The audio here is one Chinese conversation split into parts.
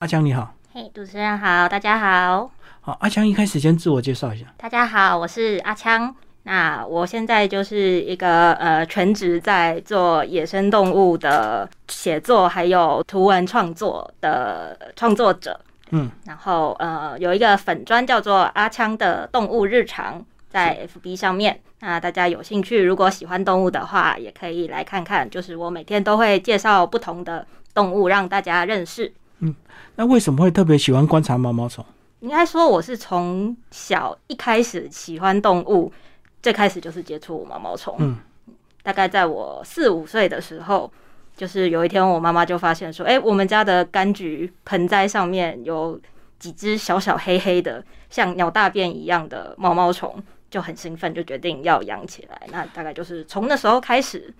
阿强你好，嘿，主持人好，大家好，好，阿强一开始先自我介绍一下。大家好，我是阿强。那我现在就是一个呃全职在做野生动物的写作，还有图文创作的创作者。嗯，然后呃有一个粉砖叫做阿强的动物日常，在 FB 上面。那大家有兴趣，如果喜欢动物的话，也可以来看看。就是我每天都会介绍不同的动物，让大家认识。那为什么会特别喜欢观察毛毛虫？应该说，我是从小一开始喜欢动物，最开始就是接触毛毛虫。嗯，大概在我四五岁的时候，就是有一天我妈妈就发现说，哎、我们家的柑橘盆栽上面有几只小小黑黑的，像鸟大便一样的毛毛虫，就很兴奋，就决定要养起来。那大概就是从那时候开始。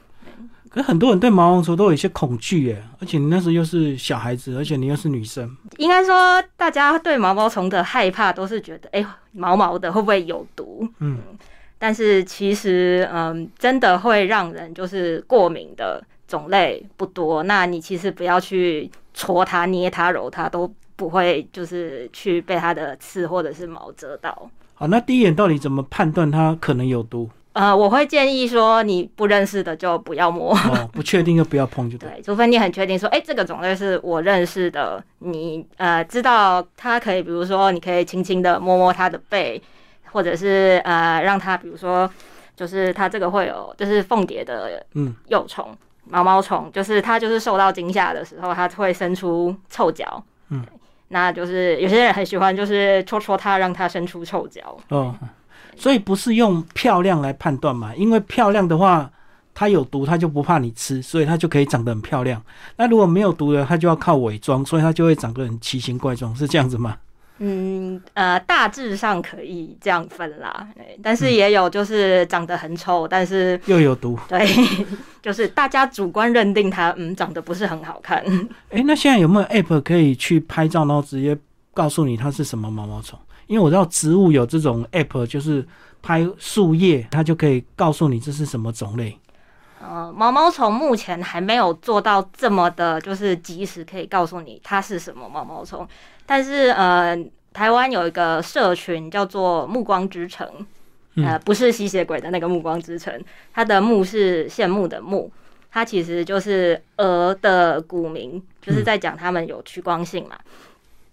可是很多人对毛毛虫都有一些恐惧耶，而且你那时候又是小孩子，而且你又是女生，应该说，大家对毛毛虫的害怕都是觉得，哎、毛毛的会不会有毒？嗯，但是其实，嗯，真的会让人就是过敏的种类不多。那你其实不要去戳它、捏它、揉它，都不会就是去被它的刺或者是毛蛰到。好，那第一眼到底怎么判断它可能有毒？呃，我会建议说，你不认识的就不要摸。哦，不确定就不要碰就对。对，除非你很确定说，哎、这个种类是我认识的，你呃知道它可以，比如说你可以轻轻的摸摸它的背，或者是呃让它，比如说就是它这个会有就是凤蝶的嗯幼虫、毛毛虫，就是它就是受到惊吓的时候，它会伸出臭脚，嗯，那就是有些人很喜欢就是戳戳它，让它伸出臭脚，哦，所以不是用漂亮来判断嘛？因为漂亮的话，它有毒，它就不怕你吃，所以它就可以长得很漂亮。那如果没有毒的，它就要靠伪装，所以它就会长得很奇形怪状，是这样子吗？嗯，呃，大致上可以这样分啦，但是也有就是长得很丑，但是又有毒。对，就是大家主观认定它，嗯，长得不是很好看。诶，那现在有没有 App 可以去拍照，然后直接告诉你它是什么毛毛虫？因为我知道植物有这种 App，就是拍树叶，它就可以告诉你这是什么种类。呃，毛毛虫目前还没有做到这么的，就是及时可以告诉你它是什么毛毛虫。但是呃，台湾有一个社群叫做“暮光之城”，呃，不是吸血鬼的那个“暮光之城”，它的“暮”是羡慕的“慕”，它其实就是鹅的古名，就是在讲它们有趋光性嘛。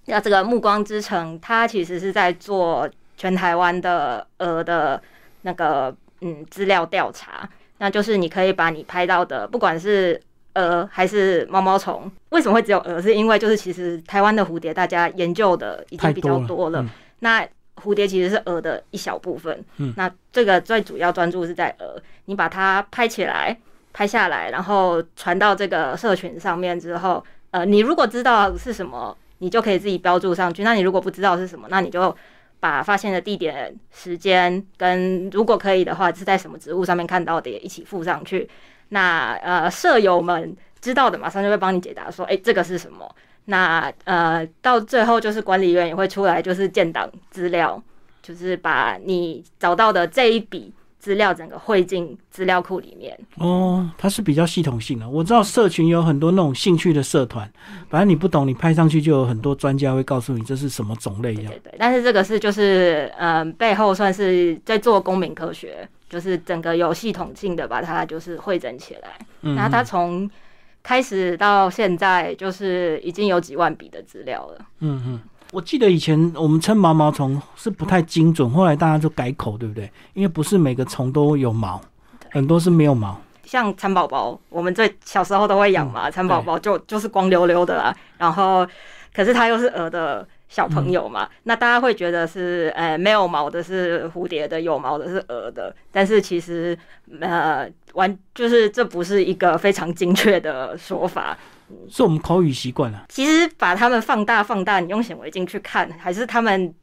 那这个“暮光之城”，它其实是在做全台湾的鹅的那个嗯资料调查。那就是你可以把你拍到的，不管是鹅还是毛毛虫，为什么会只有鹅？是因为就是其实台湾的蝴蝶大家研究的已经比较多了。嗯那蝴蝶其实是鹅的一小部分。嗯那这个最主要专注是在鹅，你把它拍起来、拍下来，然后传到这个社群上面之后，呃，你如果知道是什么，你就可以自己标注上去。那你如果不知道是什么，那你就把发现的地点、时间跟如果可以的话是在什么植物上面看到的也一起附上去。那呃，舍友们知道的马上就会帮你解答说，哎、这个是什么？那呃，到最后就是管理员也会出来，就是建档资料，就是把你找到的这一笔资料整个汇进资料库里面。哦，它是比较系统性的。我知道社群有很多那种兴趣的社团，反正你不懂，你拍上去就有很多专家会告诉你这是什么种类一样对。对，但是这个是就是嗯、呃背后算是在做公民科学，就是整个有系统性的把它就是汇整起来。嗯然后它从开始到现在，就是已经有几万笔的资料了。嗯嗯，我记得以前我们称毛毛虫是不太精准，后来大家就改口，对不对？因为不是每个虫都有毛，很多是没有毛。像蚕宝宝，我们最小时候都会养嘛，蚕宝宝就就是光溜溜的啦。然后，可是它又是鹅的小朋友嘛，那大家会觉得是，呃，没有毛的是蝴蝶的，有毛的是鹅的。但是其实，呃，完就是这不是一个非常精确的说法。是我们口语习惯了。其实把它们放大放大，你用显微镜去看，还是它们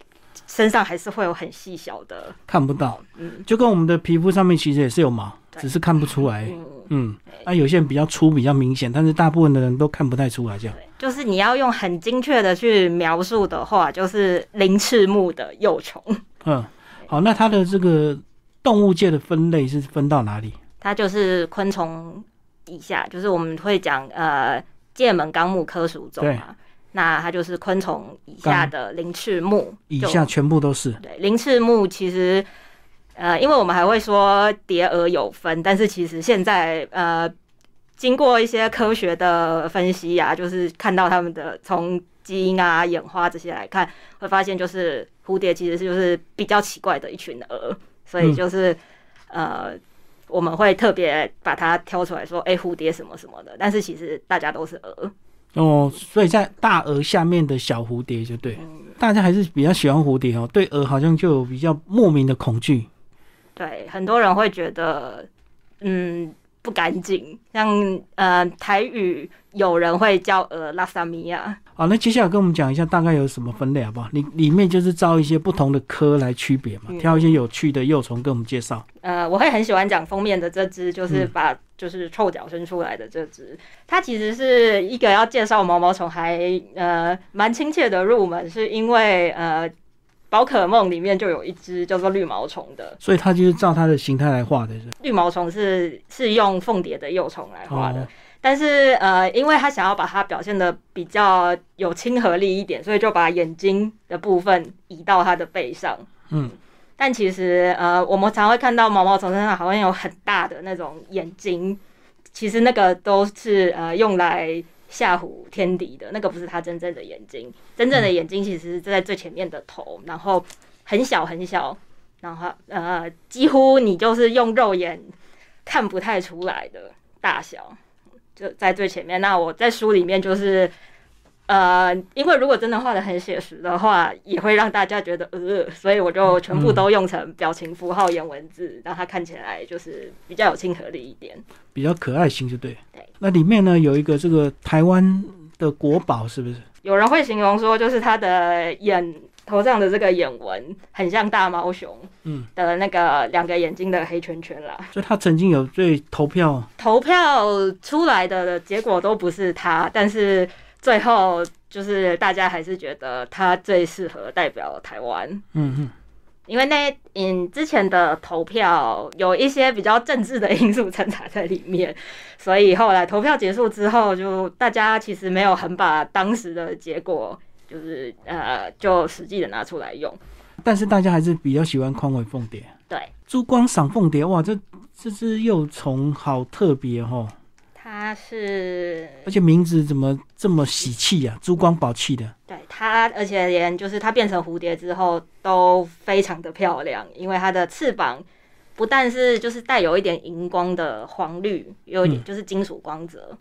身上还是会有很细小的，看不到，嗯就跟我们的皮肤上面其实也是有毛，只是看不出来。嗯。嗯，那、有些人比较粗，比较明显，但是大部分的人都看不太出来。这样，就是你要用很精确的去描述的话，就是鳞翅目的幼虫，嗯，好，那它的这个动物界的分类是分到哪里？它就是昆虫以下，就是我们会讲呃界门纲目科属种嘛。那它就是昆虫以下的鳞翅目，以下全部都是。对，鳞翅目其实，呃，因为我们还会说蝶蛾有分，但是其实现在呃，经过一些科学的分析啊，就是看到它们的从基因啊、演化这些来看，会发现就是蝴蝶其实是就是比较奇怪的一群蛾，所以就是、呃，我们会特别把它挑出来说，哎、蝴蝶什么什么的，但是其实大家都是蛾。哦，所以在大蛾下面的小蝴蝶就对，大家还是比较喜欢蝴蝶哦，对蛾好像就有比较莫名的恐惧。对，很多人会觉得，嗯，不干净。像呃，台语有人会叫呃拉萨米亚，好，那接下来跟我们讲一下大概有什么分类好不好？你里面就是照一些不同的科来区别嘛，嗯挑一些有趣的幼虫跟我们介绍。呃，我会很喜欢讲封面的这只，就是嗯把就是臭脚伸出来的这只，它其实是一个要介绍毛毛虫还呃蛮亲切的入门，是因为呃宝可梦里面就有一只叫做绿毛虫的，所以它就是照它的形态来画的，是绿毛虫是是用凤蝶的幼虫来画的。哦但是呃，因为他想要把它表现的比较有亲和力一点，所以就把眼睛的部分移到它的背上。嗯，但其实呃，我们常会看到毛毛虫身上好像有很大的那种眼睛，其实那个都是呃用来吓唬天敌的，那个不是它真正的眼睛。真正的眼睛其实是在最前面的头，然后很小很小，然后呃几乎你就是用肉眼看不太出来的大小。就在最前面。那我在书里面就是，呃，因为如果真的画的很写实的话，也会让大家觉得呃，所以我就全部都用成表情符号、颜文字，让它看起来就是比较有亲和力一点。比较可爱型就对。对，那里面呢有一个这个台湾的国宝，是不是？有人会形容说，就是他的眼头上的这个眼纹很像大猫熊嗯，的那个两个眼睛的黑圈圈啦。所以他曾经有最投票，投票出来的结果都不是他，但是最后就是大家还是觉得他最适合代表台湾，嗯嗯，因为那嗯之前的投票有一些比较政治的因素掺杂在里面，所以后来投票结束之后，就大家其实没有很把当时的结果就是呃就实际的拿出来用。但是大家还是比较喜欢宽尾凤蝶。对，珠光赏凤蝶，哇，这这只幼虫好特别哦，它是而且名字怎么这么喜气啊？珠光宝气的。对它，而且连就是它变成蝴蝶之后都非常的漂亮，因为它的翅膀不但是就是带有一点荧光的黄绿，有一点嗯就是金属光泽，嗯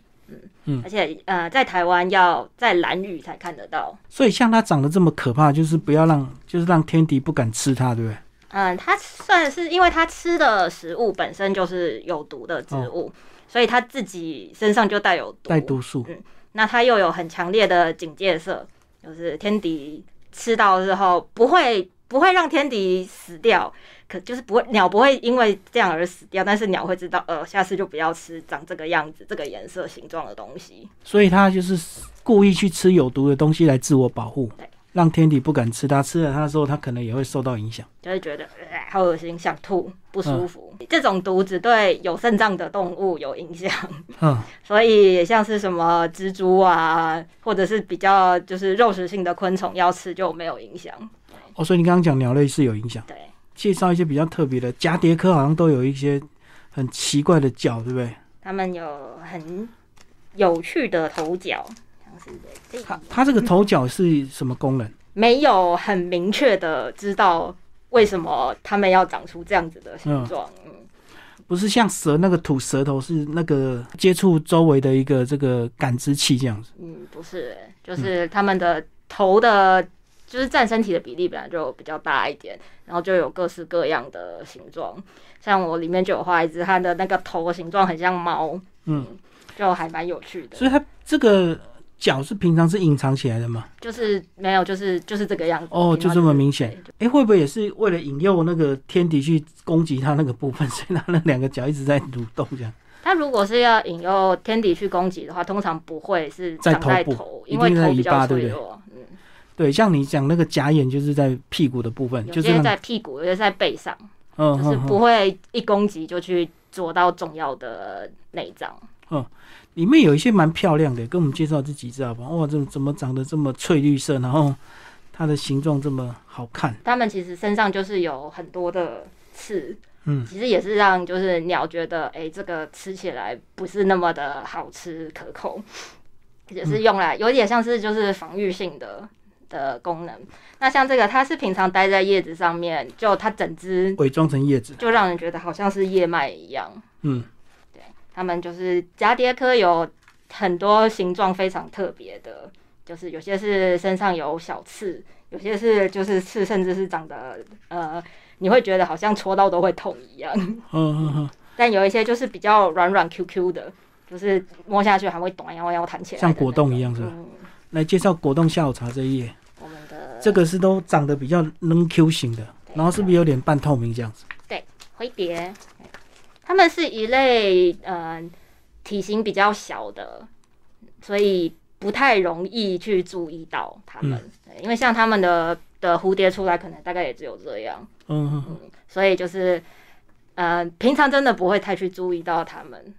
嗯。而且呃在台湾要在蓝雨才看得到，所以像它长得这么可怕，就是不要让，就是让天敌不敢吃它，对不对？嗯，它算是因为它吃的食物本身就是有毒的植物，所以它自己身上就带有毒，带毒素。嗯。那它又有很强烈的警戒色，就是天敌吃到之后不会不会让天敌死掉，可就是不会鸟不会因为这样而死掉，但是鸟会知道，呃，下次就不要吃长这个样子、这个颜色、形状的东西。所以它就是故意去吃有毒的东西来自我保护对，让天敌不敢吃它。吃了它之后，它可能也会受到影响。就会觉得、呃、好恶心，想吐，不舒服。这种毒只对有肾脏的动物有影响，嗯，所以像是什么蜘蛛啊，或者是比较就是肉食性的昆虫要吃就没有影响。哦，所以你刚刚讲鸟类是有影响。对，介绍一些比较特别的，蛱蝶科好像都有一些很奇怪的角，对不对？他们有很有趣的头角，像是这它它这个头角是什么功能？没有很明确的知道为什么它们要长出这样子的形状。嗯不是像蛇那个吐舌头，是那个接触周围的一个这个感知器这样子。嗯，不是，就是它们的头的，就是占身体的比例本来就比较大一点，然后就有各式各样的形状。像我里面就有画一只，它的那个头形状很像猫，嗯，就还蛮有趣的。所以它这个脚是平常是隐藏起来的吗？就是没有，就是就是这个样子。哦，就这么明显对。哎，会不会也是为了引诱那个天敌去攻击它那个部分，所以它那两个脚一直在蠕动这样？它如果是要引诱天敌去攻击的话，通常不会是在长在头因为头比较脆弱。嗯，对，像你讲那个假眼就是在屁股的部分，有些就是在屁股，有些在背上，嗯就是嗯不会一攻击就去啄到重要的内脏。嗯里面有一些蛮漂亮的，跟我们介绍这几只好不好？哇，怎么怎么长得这么翠绿色，然后它的形状这么好看？它们其实身上就是有很多的刺，嗯其实也是让就是鸟觉得，哎、这个吃起来不是那么的好吃可口，也是用来有点像是就是防御性的的功能。那像这个，它是平常待在叶子上面，就它整只伪装成叶子，就让人觉得好像是叶脉一样。嗯对它们就是蛱蝶科有很多形状非常特别的，就是有些是身上有小刺，有些是就是刺甚至是长得呃，你会觉得好像戳到都会痛一样。嗯嗯嗯，但有一些就是比较软软 Q Q 的，就是摸下去还会短然后要弹起来，像果冻一样是吧？嗯，来介绍果冻下午茶这一页，这个是都长得比较嫩 Q 型的，然后是不是有点半透明这样子？对灰蝶，它们是一类呃体型比较小的，所以不太容易去注意到它们。对因为像它们的的蝴蝶出来，可能大概也只有这样，嗯嗯嗯，所以就是呃平常真的不会太去注意到它们。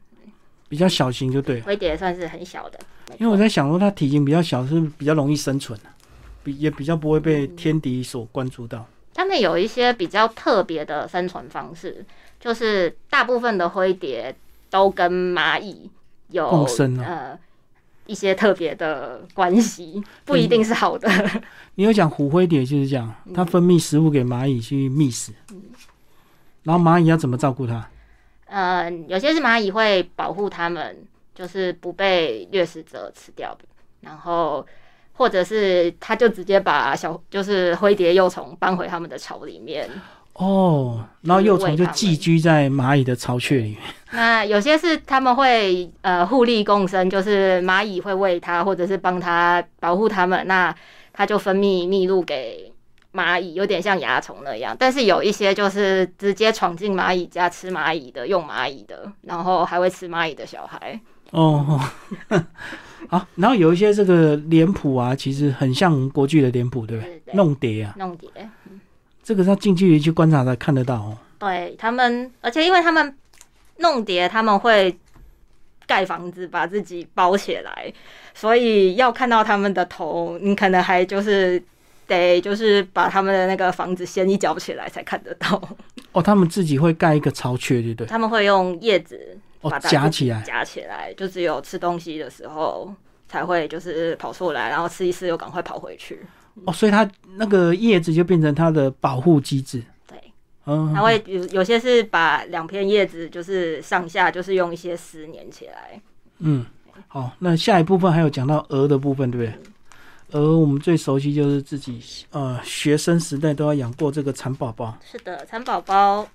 比较小型就对了。灰蝶算是很小的，因为我在想说，它体型比较小，是不是比较容易生存啊比也比较不会被天敌所关注到。他们有一些比较特别的生存方式，就是大部分的灰蝶都跟蚂蚁有共生哦呃一些特别的关系，不一定是好的。你有讲虎灰蝶就是这样，它分泌食物给蚂蚁去觅食，然后蚂蚁要怎么照顾它？呃，有些是蚂蚁会保护它们，就是不被掠食者吃掉的，然后。或者是他就直接把小就是灰蝶幼虫搬回他们的巢里面，哦，然后幼虫就寄居在蚂蚁的巢穴里面。那有些是他们会呃互利共生，就是蚂蚁会喂它，或者是帮它保护它们，那它就分泌蜜露给蚂蚁，有点像蚜虫那样。但是有一些就是直接闯进蚂蚁家吃蚂蚁的，用蚂蚁的，然后还会吃蚂蚁的小孩。哦，好，然后有一些这个脸谱啊，其实很像国剧的脸谱，对不对？弄蝶啊，弄蝶，这个是要近距离去观察才看得到哦。对他们，而且因为他们弄蝶，他们会盖房子把自己包起来，所以要看到他们的头，你可能还就是得就是把他们的那个房子掀一角起来才看得到。哦，他们自己会盖一个巢穴，对不对？他们会用叶子哦把，夹起来。夹起来，就只有吃东西的时候才会就是跑出来，然后吃一吃又赶快跑回去。哦，所以它那个叶子就变成它的保护机制。对，嗯，它会有有些是把两片叶子就是上下就是用一些丝粘起来。嗯，好，那下一部分还有讲到鹅的部分，对不对？鹅我们最熟悉就是自己呃学生时代都要养过这个蚕宝宝。是的，蚕宝宝，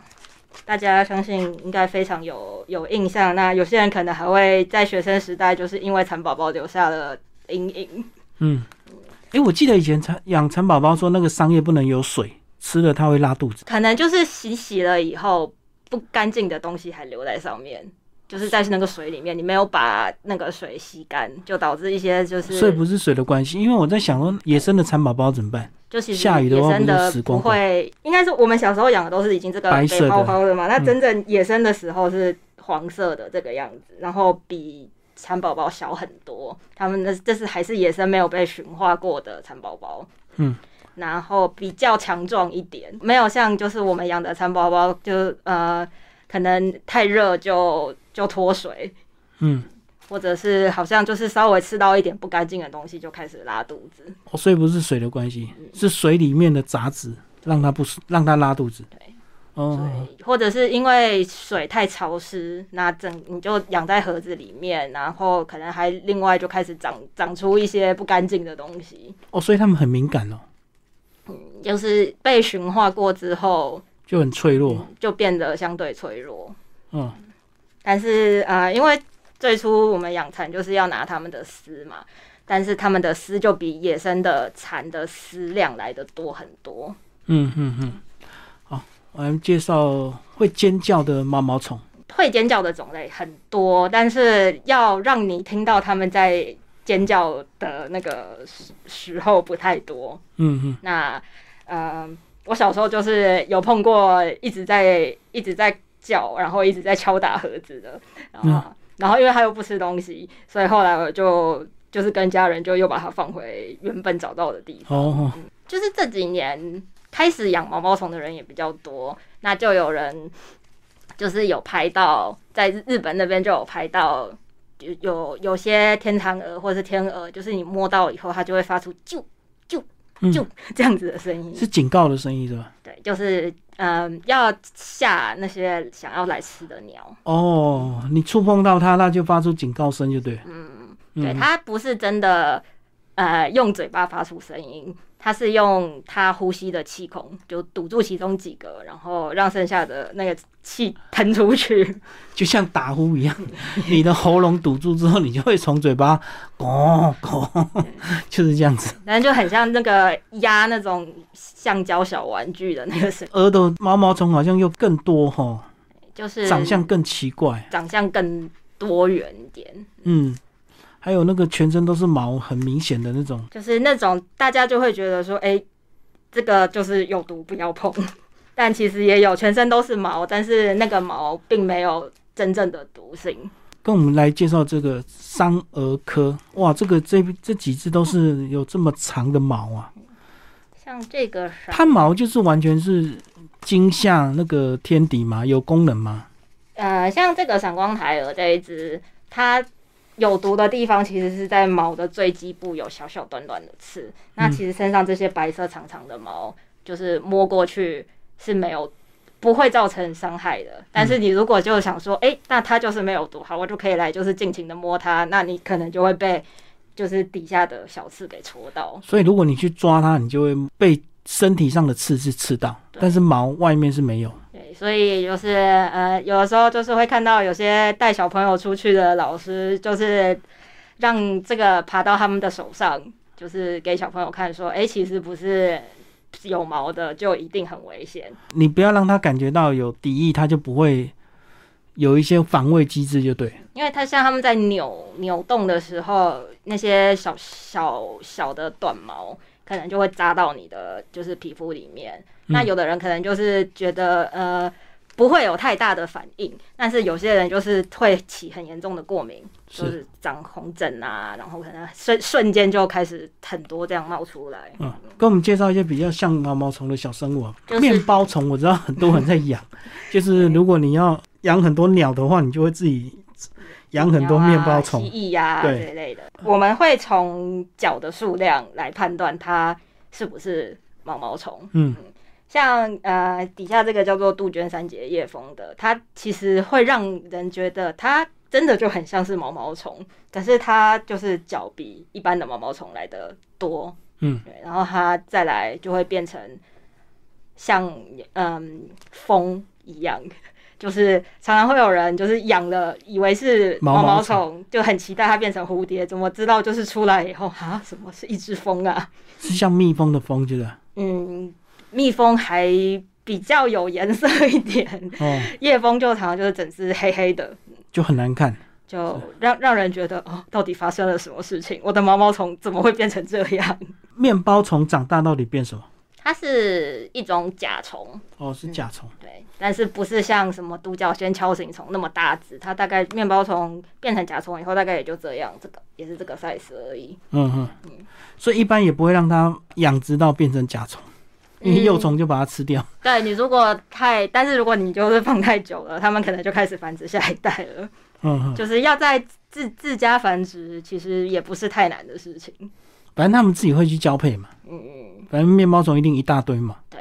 大家相信应该非常有有印象。那有些人可能还会在学生时代，就是因为蚕宝宝留下了阴影。嗯，诶，我记得以前蚕养蚕宝宝说那个桑叶不能有水，吃了它会拉肚子。可能就是洗洗了以后，不干净的东西还留在上面，就是在那个水里面，你没有把那个水吸干，就导致一些就是，所以不是水的关系，因为我在想说野生的蚕宝宝怎么办？就其实野生的不会，应该是我们小时候养的都是已经这个白泡泡的嘛，那嗯。真正野生的时候是黄色的这个样子，然后比蚕宝宝小很多，他们的这是还是野生没有被驯化过的蚕宝宝，嗯。然后比较强壮一点，没有像就是我们养的蚕宝宝，就呃可能太热就就脱水，嗯，或者是好像就是稍微吃到一点不干净的东西就开始拉肚子。哦，所以不是水的关系，是水里面的杂质让它不舒让它拉肚子。对，哦，或者是因为水太潮湿，那整你就养在盒子里面，然后可能还另外就开始长长出一些不干净的东西，哦，所以他们很敏感哦，嗯就是被驯化过之后，就很脆弱。就变得相对脆弱。嗯，但是呃，因为最初我们养蚕就是要拿它们的丝嘛，但是它们的丝就比野生的蚕的丝量来的多很多。嗯嗯嗯，好，我们介绍会尖叫的毛毛虫。会尖叫的种类很多，但是要让你听到它们在尖叫的那个时时候不太多。嗯嗯，那呃，我小时候就是有碰过一直在一直在叫，然后一直在敲打盒子的，然后、然后因为他又不吃东西，所以后来我就就是跟家人就又把它放回原本找到的地方。哦，就是这几年开始养毛毛虫的人也比较多，那就有人就是有拍到，在日本那边就有拍到，有有有些天堂蛾或是天鹅，就是你摸到以后，它就会发出啾啾嗯这样子的声音。是警告的声音是吧？对，就是嗯、要吓那些想要来吃的鸟。哦，你触碰到它，那就发出警告声，就对嗯对，它不是真的呃用嘴巴发出声音，它是用它呼吸的气孔就堵住其中几个，然后让剩下的那个气喷出去。就像打呼一样，你的喉咙堵住之后，你就会从嘴巴咕咕，就是这样子。反正就很像那个压那种橡胶小玩具的那个声音，鹅的毛毛虫好像又更多哈，就是长相更奇怪。长相更多元一点，嗯，还有那个全身都是毛，很明显的那种。就是那种大家就会觉得说，哎、这个就是有毒，不要碰。但其实也有全身都是毛，但是那个毛并没有真正的毒性。跟我们来介绍这个桑蛾科，哇，这个这这几只都是有这么长的毛啊！像这个啥，它毛就是完全是惊吓那个天敌嘛，有功能吗？呃，像这个闪光台蛾这一只，它有毒的地方其实是在毛的最基部有小小短短的刺。那其实身上这些白色长长的毛，就是摸过去是没有不会造成伤害的。但是你如果就想说，哎、那它就是没有毒，好，我就可以来就是尽情的摸它，那你可能就会被就是底下的小刺给戳到。所以如果你去抓它，你就会被身体上的刺是刺到，但是毛外面是没有。对，所以就是呃，有的时候就是会看到有些带小朋友出去的老师，就是让这个爬到他们的手上，就是给小朋友看说，哎、其实不是有毛的就一定很危险。你不要让他感觉到有敌意，他就不会有一些防卫机制，就对。因为他像他们在扭扭动的时候，那些小小小的短毛可能就会扎到你的就是皮肤里面。那有的人可能就是觉得呃不会有太大的反应，但是有些人就是会起很严重的过敏，就是是长红疹啊，然后可能瞬瞬间就开始很多这样冒出来。嗯，跟我们介绍一些比较像毛毛虫的小生物啊。就是面包虫，我知道很多人在养，就是如果你要养很多鸟的话，你就会自己养很多面包虫啊、。蜥蜴呀、对这类的，我们会从脚的数量来判断它是不是毛毛虫。嗯，像呃底下这个叫做杜鹃三节叶蜂的，它其实会让人觉得它真的就很像是毛毛虫，可是它就是脚比一般的毛毛虫来的多。嗯，对，然后它再来就会变成像嗯蜂一样。就是常常会有人就是养了，以为是毛毛毛毛虫，就很期待它变成蝴蝶，怎么知道就是出来以后啊，什么是一只蜂啊？是像蜜蜂的蜂，觉得嗯，蜜蜂还比较有颜色一点，哦，夜蜂就常常就是整只黑黑的，就很难看。就让让人觉得哦，到底发生了什么事情？我的毛毛虫怎么会变成这样？面包虫长大到底变什么？它是一种甲虫，哦，是甲虫。对，但是不是像什么独角仙锹形虫那么大只？它大概面包虫变成甲虫以后，大概也就这样，这个也是这个 size 而已。嗯哼，所以一般也不会让它养殖到变成甲虫，因为幼虫就把它吃掉。对你如果太，但是如果你就是放太久了，它们可能就开始繁殖下一代了。嗯哼，就是要在自自家繁殖，其实也不是太难的事情。反正他们自己会去交配嘛。嗯嗯，反正面包虫一定一大堆嘛。对。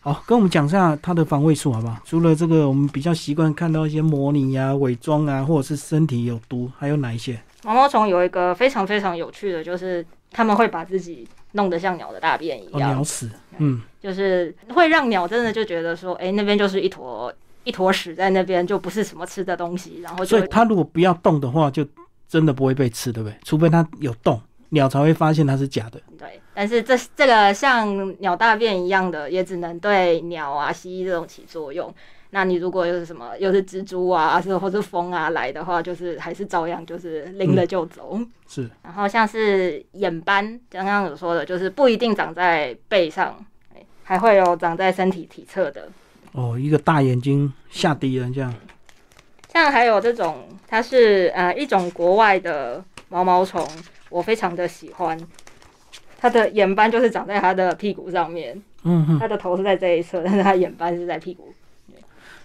好，跟我们讲一下它的防卫术好不好？除了这个，我们比较习惯看到一些模拟呀、伪装啊，或者是身体有毒，还有哪一些？毛毛虫有一个非常非常有趣的，就是他们会把自己弄得像鸟的大便一哦，样，鸟屎。嗯，就是会让鸟真的就觉得说，哎、那边就是一坨一坨屎在那边，就不是什么吃的东西，然后就所以它如果不要动的话，就真的不会被吃，对不对？除非它有动，鸟才会发现它是假的。对。但是这这个像鸟大便一样的，也只能对鸟啊、蜥蜴这种起作用。那你如果又是什么，又是蜘蛛啊，是或是蜂啊来的话，就是还是照样就是拎了就走。是，然后像是眼斑，刚刚有说的，就是不一定长在背上，哎还会有长在身体体侧的。哦，一个大眼睛吓敌人这样。像还有这种，它是呃一种国外的毛毛虫，我非常的喜欢。它的眼斑就是长在它的屁股上面，嗯哼，它的头是在这一侧，但是它眼斑是在屁股。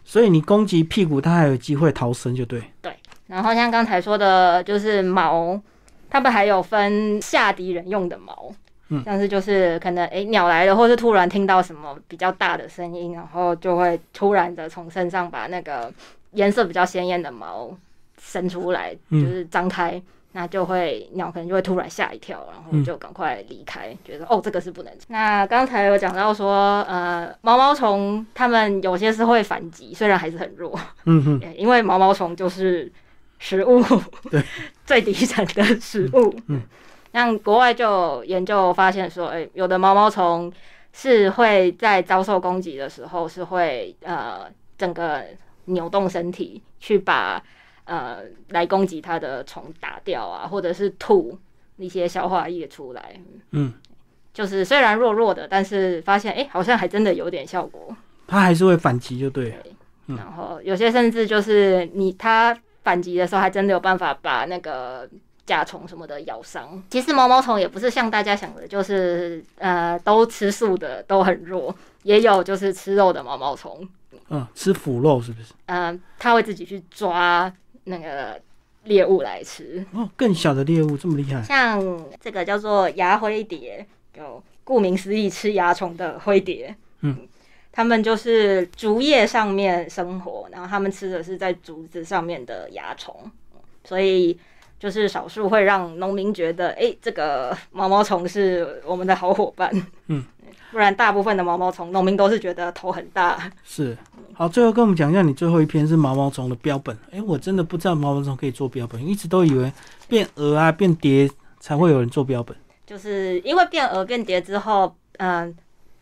所以你攻击屁股，它还有机会逃生，就对。对然后像刚才说的，就是毛，它们还有分吓敌人用的毛，嗯像是就是可能诶鸟来了，或是突然听到什么比较大的声音，然后就会突然的从身上把那个颜色比较鲜艳的毛伸出来，嗯就是张开。那就会鸟可能就会突然吓一跳，然后就赶快离开，觉得哦这个是不能吃。那刚才有讲到说，呃，毛毛虫它们有些是会反击，虽然还是很弱，嗯哼，因为毛毛虫就是食物对最底层的食物。嗯，像国外就有研究发现说，哎、有的毛毛虫是会在遭受攻击的时候是会呃整个扭动身体去把呃来攻击它的虫打掉啊，或者是吐一些消化液出来。嗯，就是虽然弱弱的，但是发现哎、好像还真的有点效果。它还是会反击，就对了。嗯然后有些甚至就是你它反击的时候，还真的有办法把那个甲虫什么的咬伤。其实毛毛虫也不是像大家想的，就是呃都吃素的都很弱，也有就是吃肉的毛毛虫，嗯，吃腐肉是不是？嗯、它会自己去抓那个猎物来吃。哦，更小的猎物这么厉害。像这个叫做牙灰蝶，有顾名思义吃蚜虫的灰蝶。嗯，他们就是竹叶上面生活，然后他们吃的是在竹子上面的蚜虫，所以就是少数会让农民觉得，哎、这个毛毛虫是我们的好伙伴。嗯，不然大部分的毛毛虫，农民都是觉得头很大。是。好，最后跟我们讲一下，你最后一篇是毛毛虫的标本。哎、我真的不知道毛毛虫可以做标本，一直都以为变蛾啊、变蝶才会有人做标本。就是因为变蛾变蝶之后，嗯、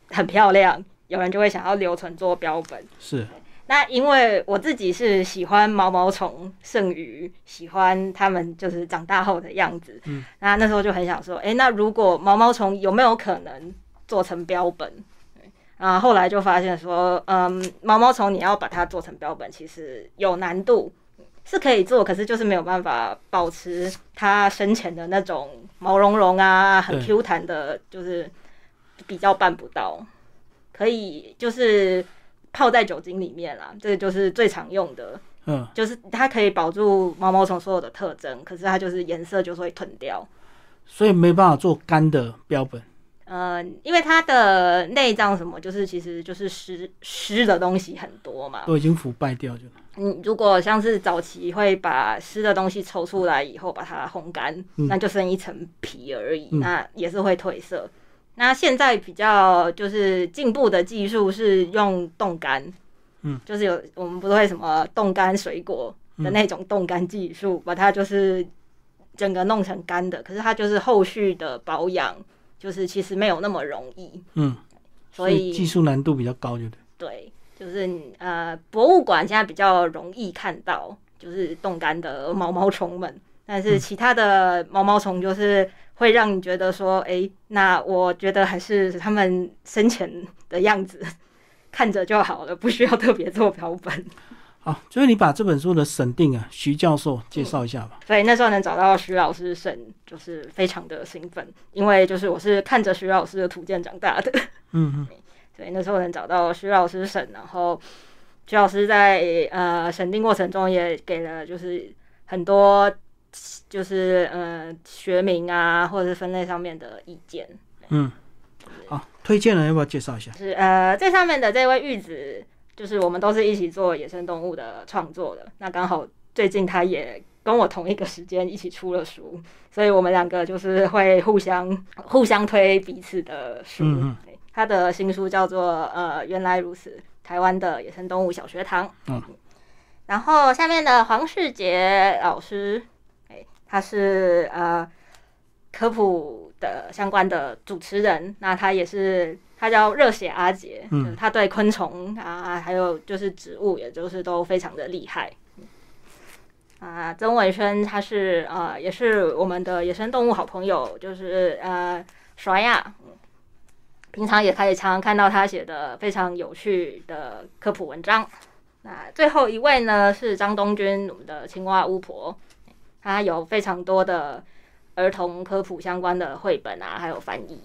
很漂亮，有人就会想要留存做标本。是，那因为我自己是喜欢毛毛虫胜于喜欢它们就是长大后的样子，嗯，那那时候就很想说，诶，那如果毛毛虫有没有可能做成标本？对啊，后来就发现说，嗯，毛毛虫你要把它做成标本，其实有难度，是可以做，可是就是没有办法保持它生前的那种毛茸茸啊、很 Q 弹的，就是比较办不到。可以就是泡在酒精里面啦，这个就是最常用的，嗯，就是它可以保住毛毛虫所有的特征，可是它就是颜色就是会褪掉。所以没办法做干的标本。呃，因为它的内脏什么，就是其实就是湿湿的东西很多嘛。都已经腐败掉就。嗯，如果像是早期会把湿的东西抽出来以后，把它烘干，嗯那就剩一层皮而已，嗯那也是会褪色。那现在比较就是进步的技术是用冻干，嗯，就是有我们不是会什么冻干水果的那种冻干技术，把它就是整个弄成干的，可是它就是后续的保养，就是其实没有那么容易，嗯，所以技术难度比较高，就对。对，就是呃，博物馆现在比较容易看到，就是冻干的毛毛虫们，但是其他的毛毛虫就是会让你觉得说，哎、那我觉得还是他们生前的样子 看着就好了，不需要特别做标本。好，所以你把这本书的审定啊，徐教授介绍一下吧。所以那时候能找到徐老师审，就是非常的兴奋，因为就是我是看着徐老师的图鉴长大的。嗯嗯，所以那时候能找到徐老师审，然后徐老师在呃审定过程中也给了就是很多就是呃学名啊或者是分类上面的意见。嗯，好，推荐人要不要介绍一下？就是呃这上面的这位玉子，就是我们都是一起做野生动物的创作的，那刚好最近他也。跟我同一个时间一起出了书，所以我们两个就是会互相互相推彼此的书。嗯嗯他的新书叫做《呃原来如此：台湾的野生动物小学堂》。嗯，然后下面的黄世杰老师，哎，他是呃科普的相关的主持人，那他也是他叫热血阿杰，嗯就是他对昆虫啊，还有就是植物，也就是都非常的厉害。啊，曾伟轩他是呃，也是我们的野生动物好朋友，就是呃，甩呀，平常也可以常常看到他写的非常有趣的科普文章。那最后一位呢是张东君，我们的青蛙巫婆，她有非常多的儿童科普相关的绘本啊，还有翻译，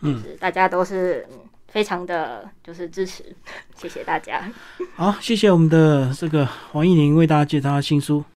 嗯，大家都是非常的就是支持，谢谢大家。好，谢谢我们的这个黄艺玲为大家介绍新书。